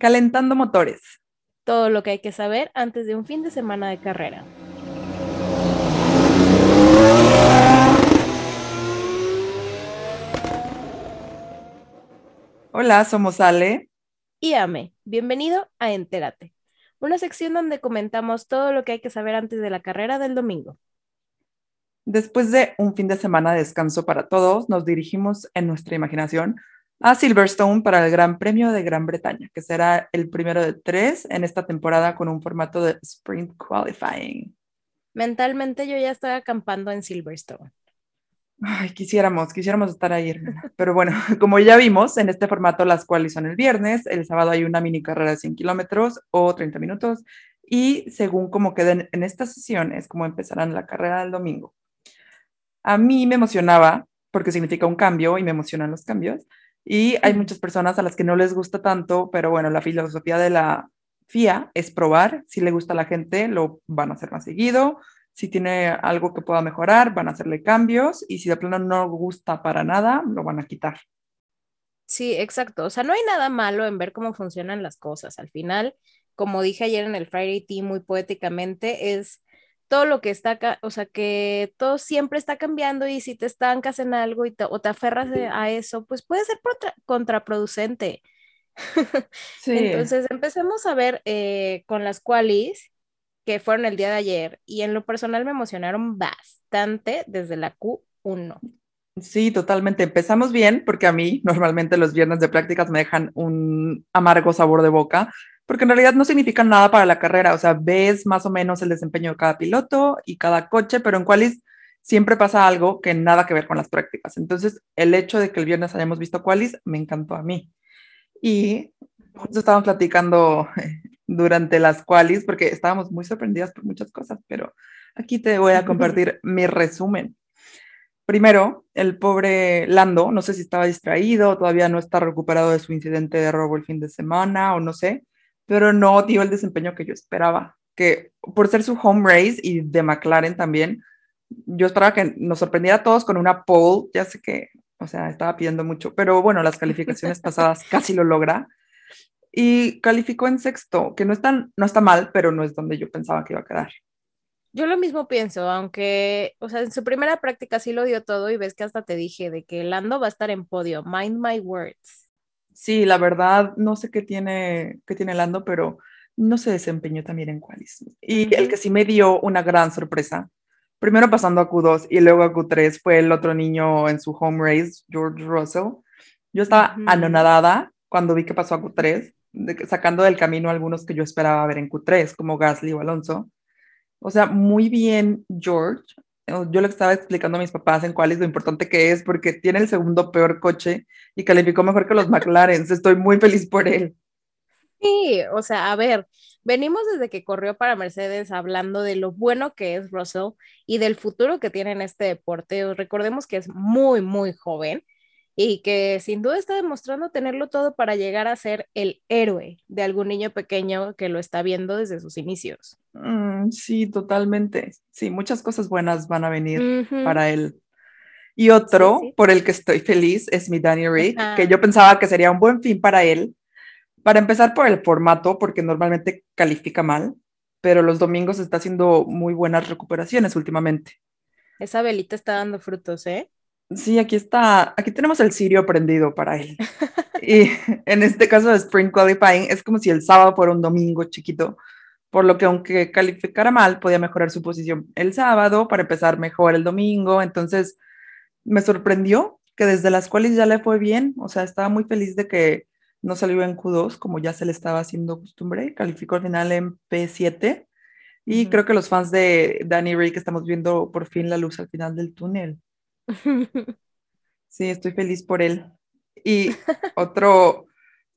Calentando motores. Todo lo que hay que saber antes de un fin de semana de carrera. Hola, somos Ale. Y Ame. Bienvenido a Entérate, una sección donde comentamos todo lo que hay que saber antes de la carrera del domingo. Después de un fin de semana de descanso para todos, nos dirigimos en nuestra imaginación a Silverstone para el Gran Premio de Gran Bretaña, que será el primero de tres en esta temporada con un formato de Sprint Qualifying. Mentalmente yo ya estoy acampando en Silverstone. Ay, quisiéramos, quisiéramos estar ahí, Pero bueno, como ya vimos, en este formato las cuales son el viernes, el sábado hay una mini carrera de 100 kilómetros o 30 minutos, y según como queden en esta sesión es como empezarán la carrera del domingo. A mí me emocionaba, porque significa un cambio y me emocionan los cambios, y hay muchas personas a las que no les gusta tanto, pero bueno, la filosofía de la FIA es probar, si le gusta a la gente, lo van a hacer más seguido, si tiene algo que pueda mejorar, van a hacerle cambios, y si de plano no gusta para nada, lo van a quitar. Sí, exacto. O sea, no hay nada malo en ver cómo funcionan las cosas. Al final, como dije ayer en el Friday Tea muy poéticamente, es todo lo que está, o sea, que todo siempre está cambiando y si te estancas en algo y o te aferras a eso, pues puede ser contraproducente. Sí. Entonces, empecemos a ver eh, con las qualis que fueron el día de ayer y en lo personal me emocionaron bastante desde la Q1. Sí, totalmente. Empezamos bien porque a mí normalmente los viernes de prácticas me dejan un amargo sabor de boca porque en realidad no significan nada para la carrera, o sea, ves más o menos el desempeño de cada piloto y cada coche, pero en Qualis siempre pasa algo que nada que ver con las prácticas. Entonces, el hecho de que el viernes hayamos visto Qualis me encantó a mí. Y justo estábamos platicando durante las Qualis porque estábamos muy sorprendidas por muchas cosas, pero aquí te voy a compartir mi resumen. Primero, el pobre Lando, no sé si estaba distraído, todavía no está recuperado de su incidente de robo el fin de semana o no sé, pero no dio el desempeño que yo esperaba, que por ser su home race y de McLaren también, yo esperaba que nos sorprendiera a todos con una pole, ya sé que, o sea, estaba pidiendo mucho, pero bueno, las calificaciones pasadas casi lo logra. Y calificó en sexto, que no, está, no está mal, pero no es donde yo pensaba que iba a quedar. Yo lo mismo pienso, aunque, o sea, en su primera práctica sí lo dio todo y ves que hasta te dije de que Lando va a estar en podio, mind my words. Sí, la verdad, no sé qué tiene, qué tiene Lando, pero no se desempeñó también en Qualis. Y el que sí me dio una gran sorpresa, primero pasando a Q2 y luego a Q3, fue el otro niño en su home race, George Russell. Yo estaba anonadada cuando vi que pasó a Q3, sacando del camino algunos que yo esperaba ver en Q3, como Gasly o Alonso. O sea, muy bien George, yo le estaba explicando a mis papás en cuál es lo importante que es, porque tiene el segundo peor coche y calificó mejor que los McLaren. Estoy muy feliz por él. Sí, o sea, a ver, venimos desde que corrió para Mercedes hablando de lo bueno que es Russell y del futuro que tiene en este deporte. Recordemos que es muy, muy joven y que sin duda está demostrando tenerlo todo para llegar a ser el héroe de algún niño pequeño que lo está viendo desde sus inicios. Mm, sí, totalmente. Sí, muchas cosas buenas van a venir para él. Y otro por el que estoy feliz es mi Danny Rick, que yo pensaba que sería un buen fin para él. Para empezar por el formato, porque normalmente califica mal, pero los domingos está haciendo muy buenas recuperaciones últimamente. Esa velita está dando frutos, ¿eh? Sí, aquí está, aquí tenemos el sirio prendido para él. y en este caso de Spring Qualifying es como si el sábado fuera un domingo chiquito, por lo que aunque calificara mal, podía mejorar su posición el sábado para empezar mejor el domingo. Entonces, me sorprendió que desde las cuales ya le fue bien, o sea, estaba muy feliz de que no salió en Q2 como ya se le estaba haciendo costumbre, calificó al final en P7 y creo que los fans de Danny Rick estamos viendo por fin la luz al final del túnel. Sí, estoy feliz por él. Y otro,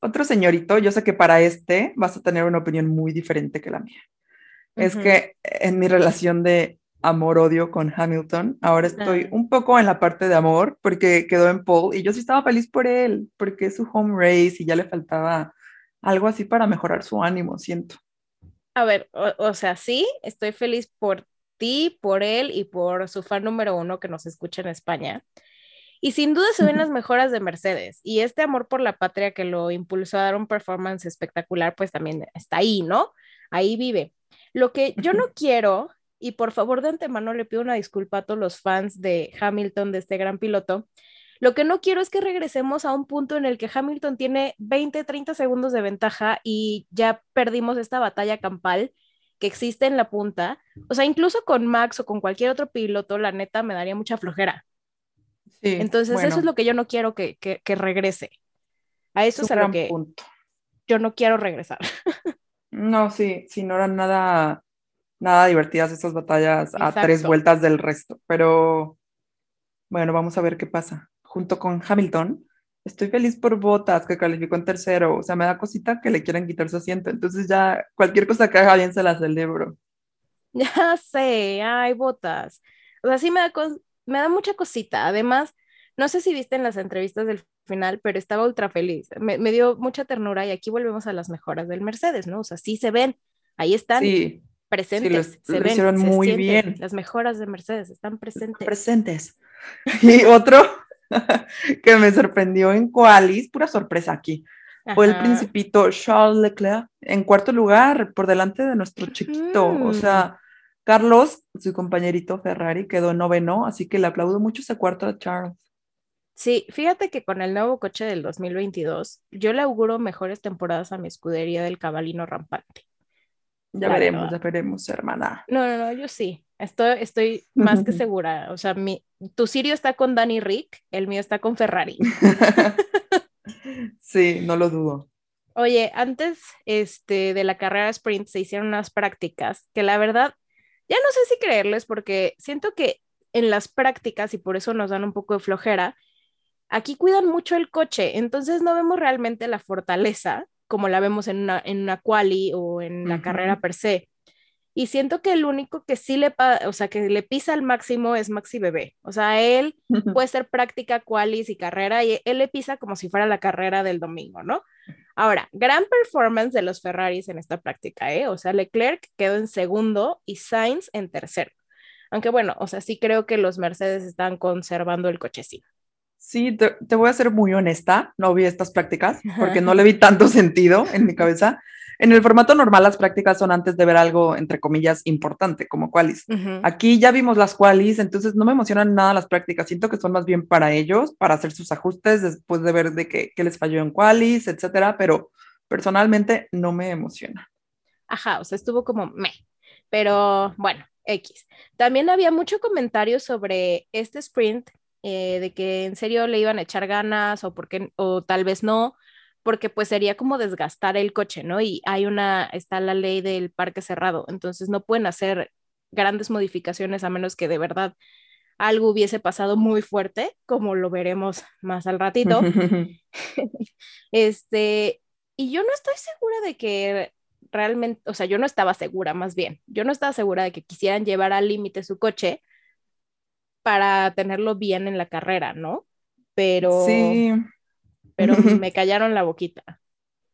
otro señorito, yo sé que para este vas a tener una opinión muy diferente que la mía. Es que en mi relación de amor-odio con Hamilton, ahora estoy un poco en la parte de amor porque quedó en pole y yo sí estaba feliz por él, porque es su home race y ya le faltaba algo así para mejorar su ánimo, siento. A ver, o sea, sí, estoy feliz por ti, por él y por su fan número uno que nos escucha en España. Y sin duda se ven las mejoras de Mercedes. Y este amor por la patria que lo impulsó a dar un performance espectacular, pues también está ahí, ¿no? Ahí vive. Lo que yo no quiero, y por favor de antemano le pido una disculpa a todos los fans de Hamilton, de este gran piloto, lo que no quiero es que regresemos a un punto en el que Hamilton tiene 20, 30 segundos de ventaja y ya perdimos esta batalla campal que existe en la punta. O sea, incluso con Max o con cualquier otro piloto, la neta me daría mucha flojera. Entonces, eso es lo que yo no quiero que, regrese. A eso es a lo que yo no quiero regresar. no, sí, sí, no eran nada, nada divertidas estas batallas a tres vueltas del resto. Pero bueno, vamos a ver qué pasa. Junto con Hamilton, estoy feliz por Botas, que calificó en tercero. O sea, me da cosita que le quieran quitar su asiento. Entonces ya cualquier cosa que haga bien se la celebro. Ya sé, ay, Botas. O sea, sí me da, me da mucha cosita. Además, no sé si viste en las entrevistas del final, pero estaba ultra feliz. Me, dio mucha ternura y aquí volvemos a las mejoras del Mercedes, ¿no? O sea, sí se ven, ahí están. Presentes, se ven, muy bien. Las mejoras de Mercedes están presentes. Presentes. Y otro que me sorprendió en Qualis, pura sorpresa aquí, fue el principito Charles Leclerc en cuarto lugar, por delante de nuestro chiquito. O mm. sea, Carlos, su compañerito Ferrari, quedó noveno, así que le aplaudo mucho ese cuarto a Charles. Sí, fíjate que con el nuevo coche del 2022, yo le auguro mejores temporadas a mi escudería del cabalino rampante. Ya veremos, ya veremos, hermana. No, no, no, yo sí. Estoy, estoy más que segura. O sea, mi, tu Sirio está con Danny Rick, el mío está con Ferrari. sí, no lo dudo. Oye, antes este, de la carrera sprint se hicieron unas prácticas que la verdad ya no sé si creerles porque siento que en las prácticas y por eso nos dan un poco de flojera, aquí cuidan mucho el coche, entonces no vemos realmente la fortaleza como la vemos en una, en una quali o en la carrera per se. Y siento que el único que sí le, o sea, que le pisa al máximo es Maxi Bebé. O sea, él puede ser práctica, qualis y carrera, y él le pisa como si fuera la carrera del domingo, ¿no? Ahora, gran performance de los Ferraris en esta práctica, ¿eh? O sea, Leclerc quedó en segundo y Sainz en tercero. Aunque bueno, o sea, sí creo que los Mercedes están conservando el cochecito. Sí, te, voy a ser muy honesta, no vi estas prácticas porque no le vi tanto sentido en mi cabeza. En el formato normal las prácticas son antes de ver algo, entre comillas, importante, como qualis. Aquí ya vimos las qualis, entonces no me emocionan nada las prácticas. Siento que son más bien para ellos, para hacer sus ajustes después de ver de qué, les falló en qualis, etcétera, pero personalmente no me emociona. Ajá, o sea, estuvo como me. Pero bueno, X. También había mucho comentario sobre este sprint, eh, de que en serio le iban a echar ganas o, porque, o tal vez no, porque pues sería como desgastar el coche, ¿no? Y hay una, está la ley del parque cerrado, entonces no pueden hacer grandes modificaciones a menos que de verdad algo hubiese pasado muy fuerte, como lo veremos más al ratito. este, y yo no estoy segura de que realmente, o sea, yo no estaba segura más bien, yo no estaba segura de que quisieran llevar al límite su coche para tenerlo bien en la carrera, ¿no? Pero... Sí pero me callaron la boquita.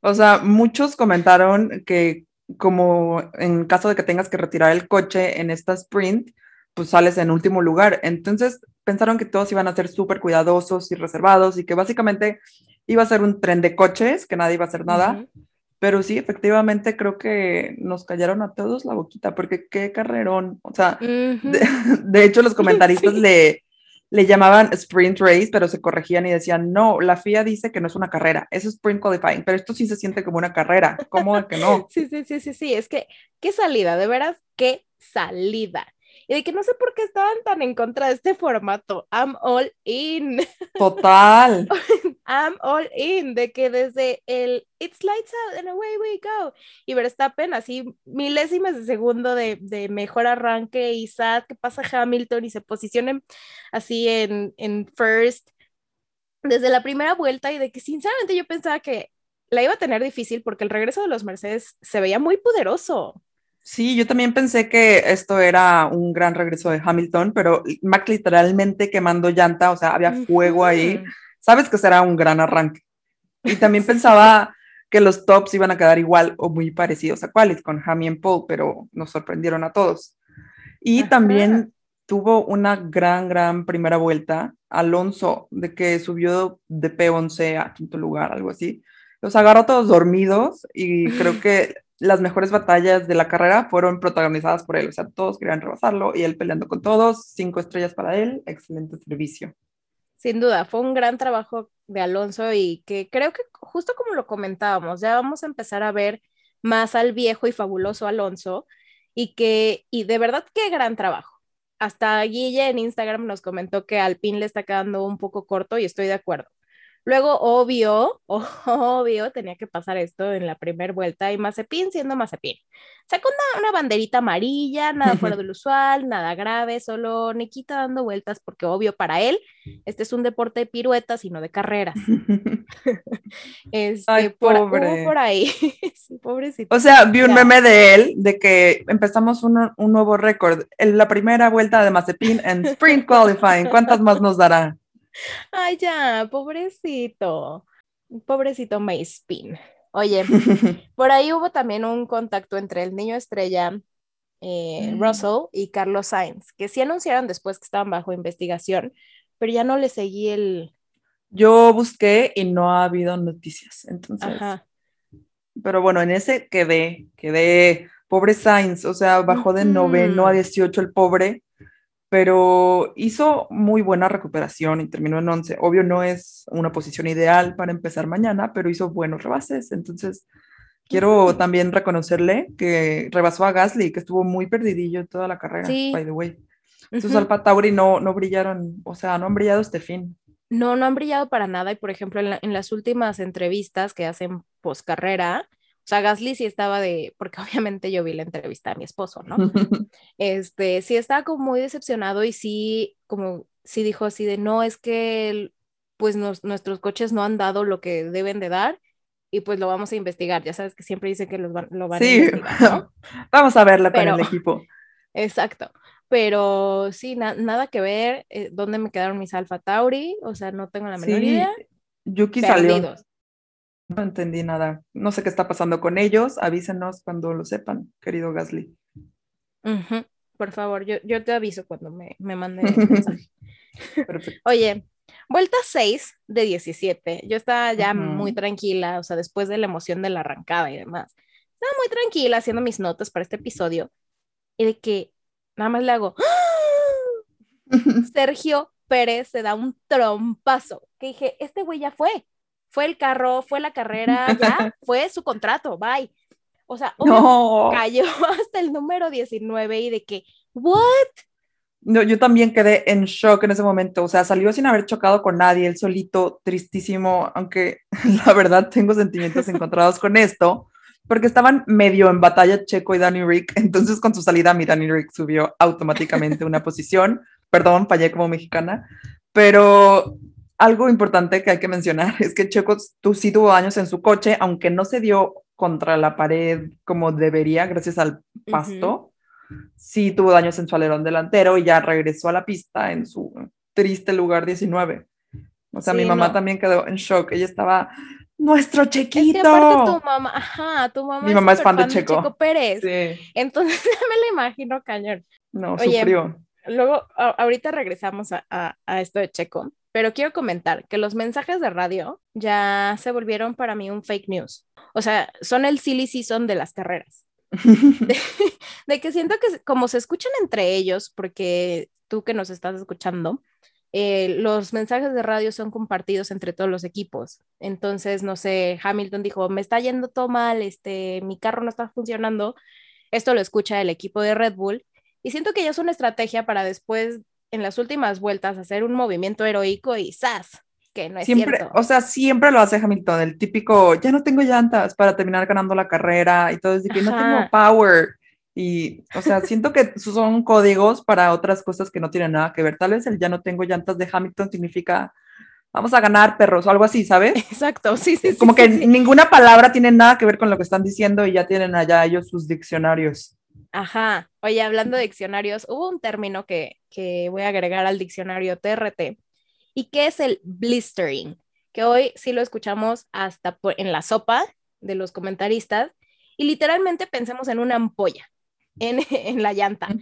O sea, muchos comentaron que como en caso de que tengas que retirar el coche en esta sprint, pues sales en último lugar. Entonces pensaron que todos iban a ser súper cuidadosos y reservados y que básicamente iba a ser un tren de coches, que nadie iba a hacer nada. Pero sí, efectivamente creo que nos callaron a todos la boquita, porque qué carrerón. O sea, de, hecho los comentaristas le, le llamaban sprint race, pero se corregían y decían, no, la FIA dice que no es una carrera, es sprint qualifying, pero esto sí se siente como una carrera, ¿cómo que no? Sí, sí, sí, sí, sí, es que, qué salida, de veras, qué salida y de que no sé por qué estaban tan en contra de este formato. I'm all in. Total. I'm all in, de que desde el It's lights out and away we go. Y Verstappen así milésimas de segundo de, de mejor arranque y sad que pasa Hamilton y se posicionen así en, en first desde la primera vuelta y de que sinceramente yo pensaba que la iba a tener difícil porque el regreso de los Mercedes se veía muy poderoso. Sí, yo también pensé que esto era un gran regreso de Hamilton, pero Mac literalmente quemando llanta, o sea, había fuego ahí. Sabes que será un gran arranque. Y también pensaba que los tops iban a quedar igual o muy parecidos a cuáles, con Hammy y Paul, pero nos sorprendieron a todos. Y también tuvo una gran, gran primera vuelta Alonso, de que subió de P11 a quinto lugar, algo así. Los agarró todos dormidos y creo que las mejores batallas de la carrera fueron protagonizadas por él. O sea, todos querían rebasarlo y él peleando con todos. Cinco estrellas para él, excelente servicio. Sin duda, fue un gran trabajo de Alonso y que creo que justo como lo comentábamos, ya vamos a empezar a ver más al viejo y fabuloso Alonso y que, y de verdad, qué gran trabajo. Hasta Guille en Instagram nos comentó que al pin le está quedando un poco corto y estoy de acuerdo. Luego, obvio, obvio, tenía que pasar esto en la primera vuelta y Mazepin siendo Mazepin. Sacó una, una banderita amarilla, nada fuera del usual, nada grave, solo Nikita dando vueltas porque obvio para él, este es un deporte de piruetas y no de carreras. este, Ay, por, pobre. por ahí, sí, pobrecito. O sea, vi un meme de él de que empezamos un, un nuevo récord. La primera vuelta de Mazepin en Sprint Qualifying. ¿Cuántas más nos dará? Ay, ya, pobrecito. Pobrecito Mazepin. Oye, por ahí hubo también un contacto entre el niño estrella eh, Mm. Russell y Carlos Sainz, que sí anunciaron después que estaban bajo investigación, pero ya no le seguí el... Yo busqué y no ha habido noticias. Entonces, Ajá. pero bueno, en ese quedé, quedé. Pobre Sainz, o sea, bajó de noveno a 18 el pobre, pero hizo muy buena recuperación y terminó en 11. Obvio no es una posición ideal para empezar mañana, pero hizo buenos rebases. Entonces, quiero también reconocerle que rebasó a Gasly, que estuvo muy perdidillo toda la carrera, Sí. by the way. Sus. Alfa Tauri no, no brillaron, o sea, no han brillado este fin. No, no han brillado para nada y por ejemplo en, la- en las últimas entrevistas que hacen post carrera, sea, Gasly sí estaba de, porque obviamente yo vi la entrevista a mi esposo, ¿no? Este, sí estaba como muy decepcionado y sí, como, sí dijo así de, no, es que pues nos- nuestros coches no han dado lo que deben de dar y pues lo vamos a investigar. Ya sabes que siempre dicen que los van- lo van a Sí, investigar, ¿no? vamos a verla con Pero- el equipo. Exacto. Pero sí, na- nada que ver. eh, ¿Dónde me quedaron mis Alfa Tauri? O sea, no tengo la menor Sí, idea. Yuki salió. No entendí nada. No sé qué está pasando con ellos. Avísenos cuando lo sepan, querido Gasly. Por favor, yo, yo te aviso cuando me, me mande el mensaje. Oye, vuelta 6 de 17. Yo estaba ya muy tranquila, o sea, después de la emoción de la arrancada y demás. Estaba muy tranquila haciendo mis notas para este episodio y de que nada más le hago, ¡Ah! Sergio Pérez se da un trompazo. Que dije, este güey ya fue. Fue el carro, fue la carrera, ya, fue su contrato, bye. O sea, No, cayó hasta el número 19 y de que, ¿what? no, yo también quedé en shock en ese momento. O sea, salió sin haber chocado con nadie, él solito, tristísimo, aunque la verdad tengo sentimientos encontrados con esto, porque estaban medio en batalla Checo y Danny Rick. Entonces, con su salida, mi Danny Rick subió automáticamente una posición. Perdón, fallé como mexicana, pero algo importante que hay que mencionar es que Checo tú, sí tuvo daños en su coche, aunque no se dio contra la pared como debería, gracias al pasto. Sí tuvo daños en su alerón delantero y ya regresó a la pista en su triste lugar 19. O sea, Sí, mi mamá no. también quedó en shock. Ella estaba, nuestro Es que Chequito. aparte tu mamá, ajá, tu mamá Mi mamá es fan de Checo. Pérez. Sí, Entonces me lo imagino cañón. no, Oye, sufrió. Luego, a- ahorita regresamos a, a- a esto de Checo, pero quiero comentar que los mensajes de radio ya se volvieron para mí un fake news. O sea, son el silly season de las carreras. De que siento que como se escuchan entre ellos, porque tú que nos estás escuchando, eh, los mensajes de radio son compartidos entre todos los equipos. Entonces, no sé, Hamilton dijo, me está yendo todo mal, este, mi carro no está funcionando. Esto lo escucha el equipo de Red Bull y siento que ya es una estrategia para después, en las últimas vueltas, hacer un movimiento heroico y ¡zas! Que no es Siempre, cierto. o sea, siempre lo hace Hamilton, el típico, ya no tengo llantas para terminar ganando la carrera y todo, es de que no tengo power. Y, o sea, siento que son códigos para otras cosas que no tienen nada que ver. Tal vez el ya no tengo llantas de Hamilton significa, vamos a ganar perros o algo así, ¿sabes? Exacto, sí, sí. sí, Como sí, que sí. ninguna palabra tiene nada que ver con lo que están diciendo y ya tienen allá ellos sus diccionarios. Ajá. Oye, hablando de diccionarios, hubo un término que, que voy a agregar al diccionario TRT y que es el blistering, que hoy sí lo escuchamos hasta por- en la sopa de los comentaristas y literalmente pensemos en una ampolla. en, en la llanta.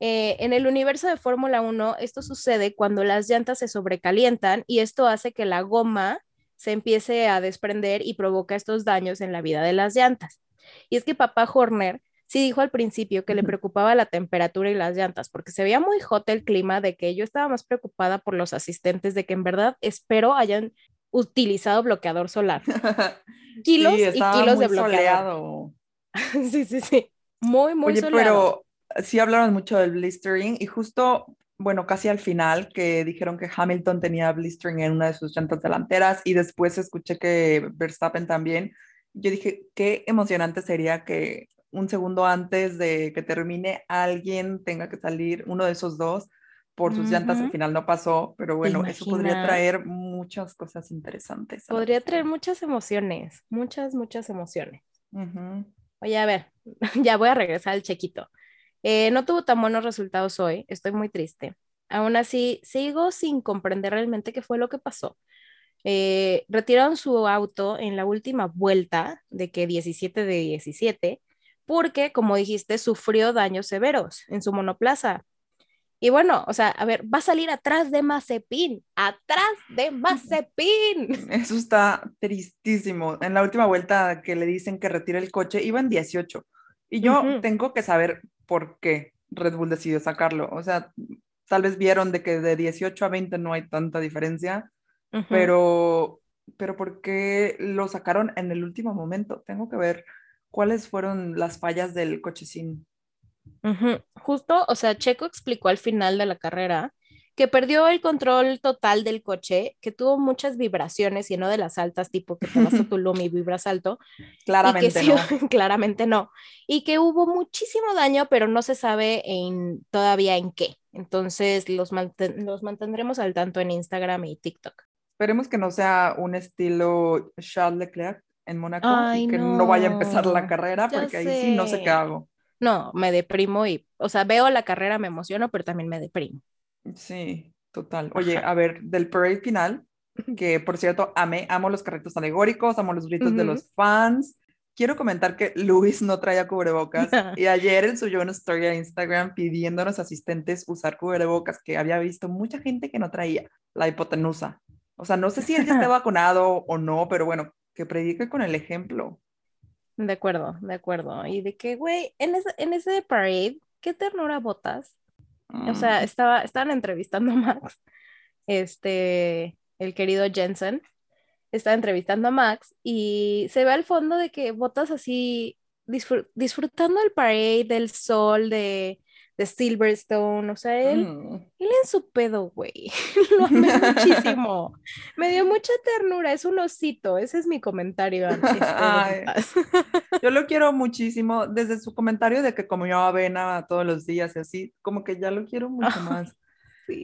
Eh, en el universo de Fórmula 1, esto sucede cuando las llantas se sobrecalientan y esto hace que la goma se empiece a desprender y provoca estos daños en la vida de las llantas. Y es que papá Horner sí dijo al principio que le preocupaba la temperatura y las llantas, porque se veía muy hot el clima, de que yo estaba más preocupada por los asistentes, de que en verdad espero hayan utilizado bloqueador solar. Kilos y kilos de bloqueador. sí, sí, sí. Muy, muy Oye, pero sí hablaron mucho del blistering y justo, bueno, casi al final que dijeron que Hamilton tenía blistering en una de sus llantas delanteras y después escuché que Verstappen también. Yo dije, qué emocionante sería que un segundo antes de que termine alguien tenga que salir, uno de esos dos, por sus llantas, al final no pasó, pero bueno, eso podría traer muchas cosas interesantes. Podría traer muchas emociones, muchas, muchas emociones. Oye, a ver, ya voy a regresar al chequito. Eh, no tuvo tan buenos resultados hoy, estoy muy triste. Aún así, sigo sin comprender realmente qué fue lo que pasó. Eh, retiraron su auto en la última vuelta de que 17 de 17 porque, como dijiste, sufrió daños severos en su monoplaza. Y bueno, o sea, a ver, va a salir atrás de Mazepin, atrás de Mazepin. Eso está tristísimo. En la última vuelta que le dicen que retire el coche, iba en 18. Y yo tengo que saber por qué Red Bull decidió sacarlo. O sea, tal vez vieron de que de 18 a 20 no hay tanta diferencia, pero, pero ¿por qué lo sacaron en el último momento? Tengo que ver cuáles fueron las fallas del coche sin. Justo, o sea, Checo explicó al final de la carrera que perdió el control total del coche, que tuvo muchas vibraciones y no de las altas, tipo que te vas a Tulum y vibras alto. Claramente no. claramente no. Y que hubo muchísimo daño, pero no se sabe en, todavía en qué. Entonces los, los mantendremos al tanto en Instagram y TikTok. Esperemos que no sea un estilo Charles Leclerc, en Mónaco y que no. vaya a empezar la carrera porque ahí sí no sé qué hago. No, me deprimo y, o sea, veo la carrera, me emociono, pero también me deprimo. Sí, total. Oye, a ver, del parade final, que por cierto, amé, amo los carritos alegóricos, amo los gritos de los fans. Quiero comentar que Luis no traía cubrebocas y ayer él subió una story a Instagram pidiendo a los asistentes usar cubrebocas, que había visto mucha gente que no traía la hipotenusa. O sea, no sé si él ya está vacunado o no, pero bueno, que predique con el ejemplo. De acuerdo, de acuerdo. Y de que, güey, en ese, en ese parade, qué ternura botas. O sea, mm. estaba, estaban entrevistando a Max, este, el querido Jensen, estaba entrevistando a Max y se ve al fondo de que botas así disfrutando el parade, del sol, de, de Silverstone, o sea, él, mm. él en su pedo, güey, lo amé muchísimo, me dio mucha ternura, es un osito, ese es mi comentario yo lo quiero muchísimo, desde su comentario de que comió avena todos los días y así, como que ya lo quiero mucho más.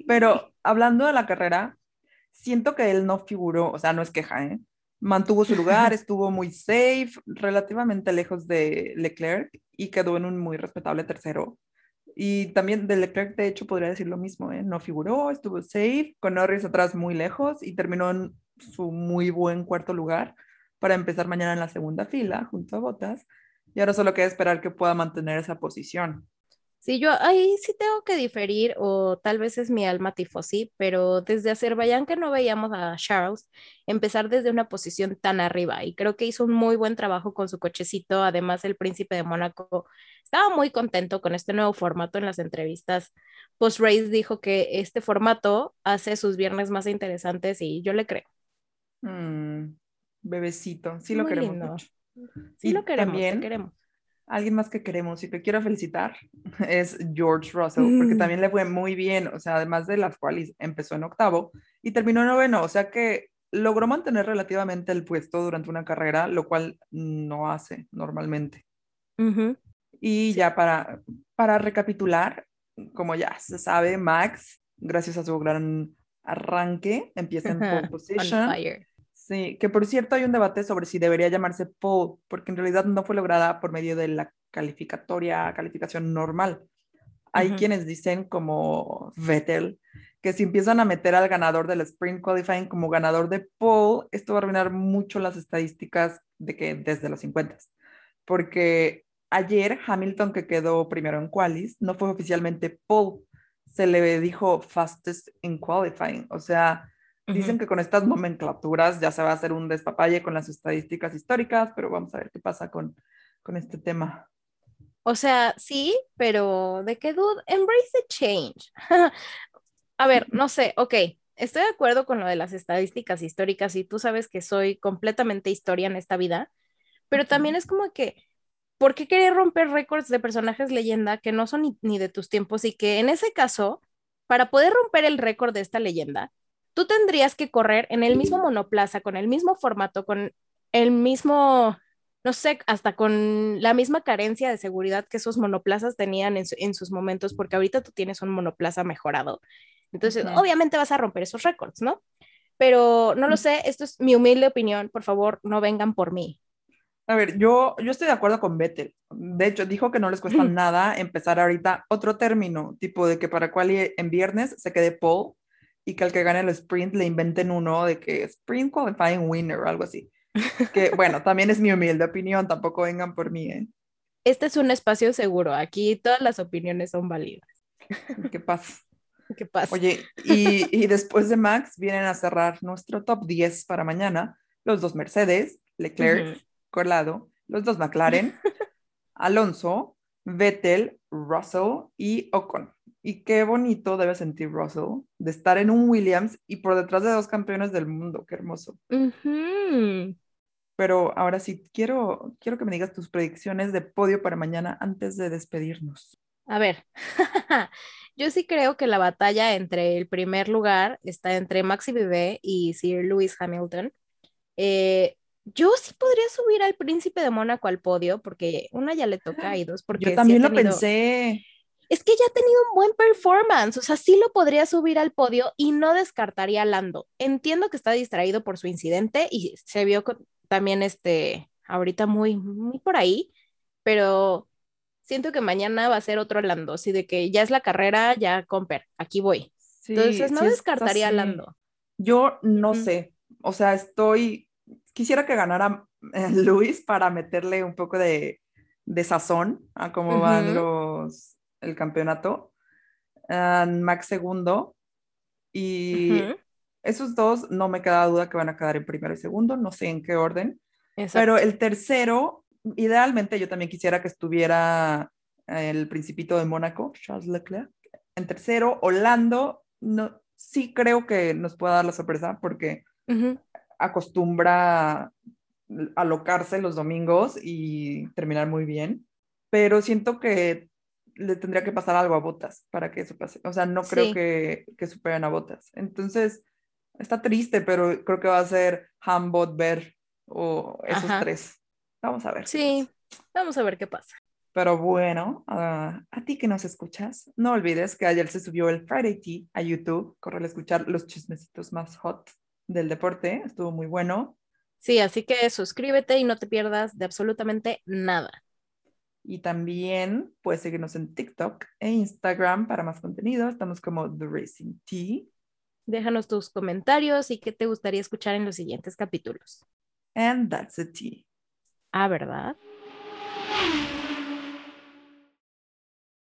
Pero hablando de la carrera, siento que él no figuró, o sea, no es queja, ¿eh? Mantuvo su lugar, estuvo muy safe, relativamente lejos de Leclerc y quedó en un muy respetable tercero. Y también de Leclerc, de hecho, podría decir lo mismo, ¿eh? No figuró, estuvo safe, con Norris atrás muy lejos y terminó en su muy buen cuarto lugar para empezar mañana en la segunda fila junto a Botas. Y ahora solo queda esperar que pueda mantener esa posición. Sí, yo ahí sí tengo que diferir, o tal vez es mi alma tifosí, pero desde Azerbaiyán que no veíamos a Charles empezar desde una posición tan arriba, y creo que hizo un muy buen trabajo con su cochecito, además el príncipe de Mónaco estaba muy contento con este nuevo formato en las entrevistas. Post-Race dijo que este formato hace sus viernes más interesantes y yo le creo. Mm, bebecito, sí lo queremos mucho. Sí lo queremos, queremos Alguien más que queremos y que quiero felicitar es George Russell, porque mm. también le fue muy bien, o sea, además de las cuales empezó en octavo y terminó en noveno, o sea que logró mantener relativamente el puesto durante una carrera, lo cual no hace normalmente. Y ya para, para recapitular, como ya se sabe, Max, gracias a su gran arranque, empieza en pole position. Sí, que por cierto hay un debate sobre si debería llamarse pole, porque en realidad no fue lograda por medio de la calificatoria, calificación normal. Hay quienes dicen, como Vettel, que si empiezan a meter al ganador del Sprint Qualifying como ganador de pole, esto va a arruinar mucho las estadísticas de que desde los 50, porque ayer Hamilton, que quedó primero en qualis, no fue oficialmente pole, se le dijo fastest in qualifying. O sea, dicen que con estas nomenclaturas ya se va a hacer un despapalle con las estadísticas históricas, pero vamos a ver qué pasa con, con este tema. O sea, sí, pero de qué dude, embrace the change. a ver, no sé, ok, estoy de acuerdo con lo de las estadísticas históricas y tú sabes que soy completamente historia en esta vida, pero también es como que, ¿por qué querer romper récords de personajes leyenda que no son ni, de tus tiempos y que en ese caso, para poder romper el récord de esta leyenda, tú tendrías que correr en el mismo monoplaza, con el mismo formato, con el mismo, no sé, hasta con la misma carencia de seguridad que esos monoplazas tenían en, en sus momentos, porque ahorita tú tienes un monoplaza mejorado entonces, obviamente vas a romper esos récords, ¿no? Pero no lo sé, esto es mi humilde opinión, por favor, no vengan por mí. A ver, yo, yo estoy de acuerdo con Vettel. De hecho, dijo que no les cuesta nada empezar ahorita otro término, tipo de que para cual en viernes se quede pole y que al que gane el sprint le inventen uno de que sprint qualifying winner o algo así. Que bueno, también es mi humilde opinión, tampoco vengan por mí. ¿eh? Este es un espacio seguro, aquí todas las opiniones son válidas. ¿Qué pasa? ¿Qué pasa? Oye, y, después de Max vienen a cerrar nuestro top 10 para mañana los dos Mercedes, Leclerc, Colado, los dos McLaren, Alonso, Vettel, Russell y Ocon. Y qué bonito debe sentir Russell de estar en un Williams y por detrás de dos campeones del mundo. Qué hermoso. Pero ahora sí, quiero, quiero que me digas tus predicciones de podio para mañana antes de despedirnos. A ver, yo sí creo que la batalla entre el primer lugar está entre Maxi Bebé y Sir Lewis Hamilton. Eh, yo sí podría subir al príncipe de Mónaco al podio, porque una ya le toca y dos, porque. Yo también lo pensé. Es que ya ha tenido un buen performance, o sea, sí lo podría subir al podio y no descartaría a Lando. Entiendo que está distraído por su incidente y se vio también este, ahorita muy, muy por ahí, pero siento que mañana va a ser otro Lando, así de que ya es la carrera, ya Comper, aquí voy. Entonces no descartaría a Lando. Yo no sé, o sea, estoy, quisiera que ganara eh, Luis para meterle un poco de, sazón a cómo van los, el campeonato. Ah, Max segundo y esos dos no me queda duda que van a quedar en primero y segundo, no sé en qué orden. Pero el tercero idealmente yo también quisiera que estuviera el principito de Mónaco, Charles Leclerc. En tercero, Orlando, no, sí creo que nos pueda dar la sorpresa porque acostumbra a alocarse los domingos y terminar muy bien, pero siento que le tendría que pasar algo a Botas para que eso pase. O sea, no creo que, que superen a Botas. Entonces, está triste, pero creo que va a ser Hambot, Ver o esos tres. Vamos a ver. Sí, vamos a ver qué pasa. Pero bueno, a ti que nos escuchas, no olvides que ayer se subió el Friday Tea a YouTube. Corre a escuchar los chismecitos más hot del deporte. Estuvo muy bueno. Sí, así que suscríbete y no te pierdas de absolutamente nada. Y también puedes seguirnos en TikTok e Instagram para más contenido. Estamos como The Racing Tea. Déjanos tus comentarios y qué te gustaría escuchar en los siguientes capítulos. And that's a tea. Ah, ¿verdad?